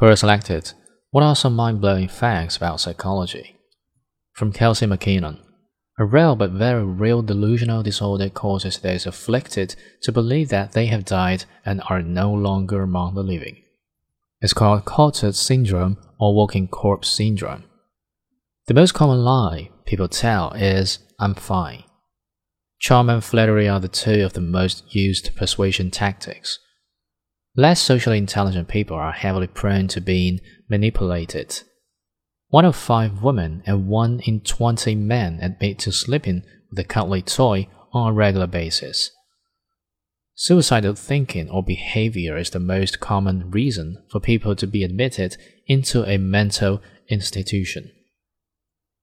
Quora selected What are some mind blowing facts about psychology? From Kelsey McKinnon. A rare but very real delusional disorder causes those afflicted to believe that they have died and are no longer among the living. It's called Cotard syndrome or walking corpse syndrome. The most common lie people tell is, I'm fine. Charm and flattery are the two of the most used persuasion tactics. Less socially intelligent people are heavily prone to being manipulated. One of five women and one in 20 men admit to sleeping with a cuddly toy on a regular basis. Suicidal thinking or behavior is the most common reason for people to be admitted into a mental institution.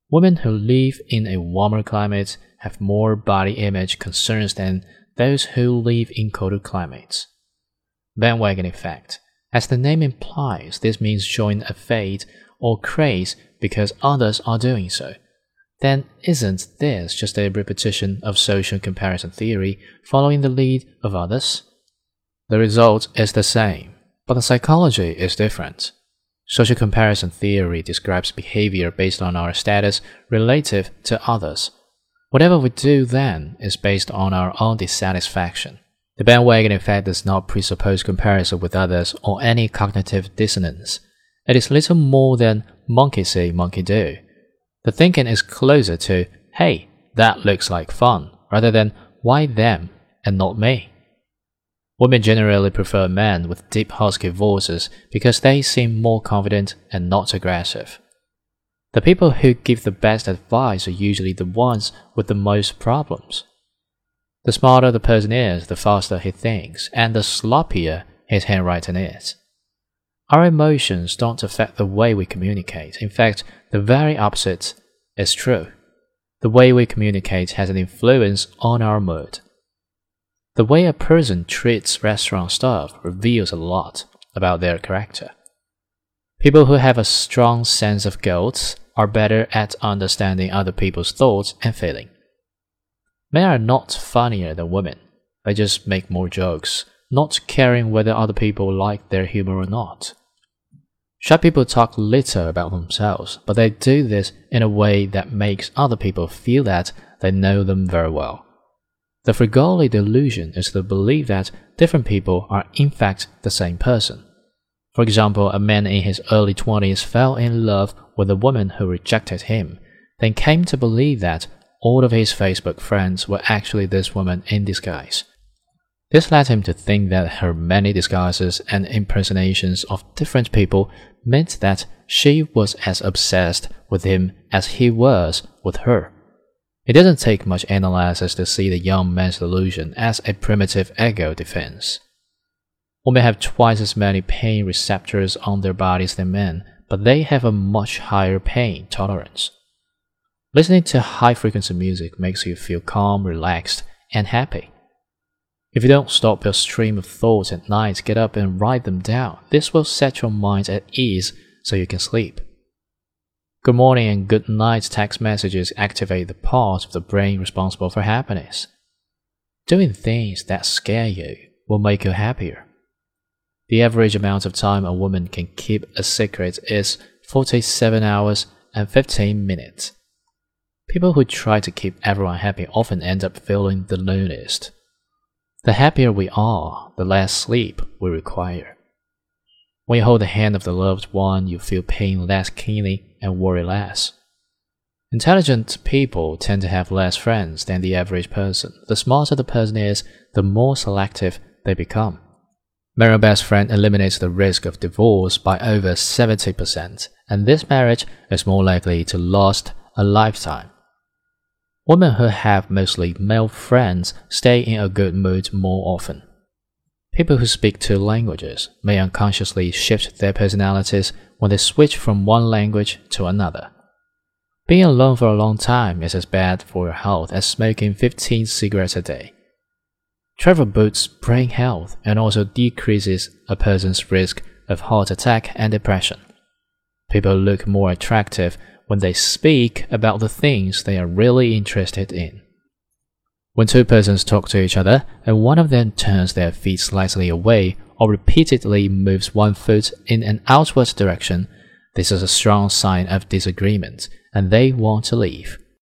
Women who live in a warmer climate have more body image concerns than those who live in colder climates. Bandwagon effect. As the name implies, this means showing a fade or craze because others are doing so. Then isn't this just a repetition of social comparison theory following the lead of others? The result is the same, but the psychology is different. Social comparison theory describes behavior based on our status relative to others. Whatever we do then is based on our own dissatisfaction. The bandwagon effect does not presuppose comparison with others or any cognitive dissonance. It is little more than monkey see, monkey do. The thinking is closer to, hey, that looks like fun, rather than why them and not me. Women generally prefer men with deep husky voices because they seem more confident and not aggressive. The people who give the best advice are usually the ones with the most problems. The smarter the person is, the faster he thinks, and the sloppier his handwriting is. Our emotions don't affect the way we communicate. In fact, the very opposite is true. The way we communicate has an influence on our mood. The way a person treats restaurant staff reveals a lot about their character. People who have a strong sense of guilt are better at understanding other people's thoughts and feelings. Men are not funnier than women. They just make more jokes, not caring whether other people like their humor or not. Shy people talk little about themselves, but they do this in a way that makes other people feel that they know them very well. The Fregoli delusion is the belief that different people are in fact the same person. For example, a man in his early 20s fell in love with a woman who rejected him, then came to believe that all of his Facebook friends were actually this woman in disguise. This led him to think that her many disguises and impersonations of different people meant that she was as obsessed with him as he was with her. It doesn't take much analysis to see the young man's delusion as a primitive ego defense. Women have twice as many pain receptors on their bodies than men, but they have a much higher pain tolerance. Listening to high frequency music makes you feel calm, relaxed, and happy. If you don't stop your stream of thoughts at night, get up and write them down. This will set your mind at ease so you can sleep. Good morning and good night text messages activate the part of the brain responsible for happiness. Doing things that scare you will make you happier. The average amount of time a woman can keep a secret is 47 hours and 15 minutes. People who try to keep everyone happy often end up feeling the loneliest. The happier we are, the less sleep we require. When you hold the hand of the loved one, you feel pain less keenly and worry less. Intelligent people tend to have less friends than the average person. The smarter the person is, the more selective they become. Marrying best friend eliminates the risk of divorce by over 70%, and this marriage is more likely to last a lifetime. Women who have mostly male friends stay in a good mood more often. People who speak two languages may unconsciously shift their personalities when they switch from one language to another. Being alone for a long time is as bad for your health as smoking 15 cigarettes a day. Travel boosts brain health and also decreases a person's risk of heart attack and depression. People look more attractive when they speak about the things they are really interested in. When two persons talk to each other and one of them turns their feet slightly away or repeatedly moves one foot in an outward direction, this is a strong sign of disagreement, and they want to leave.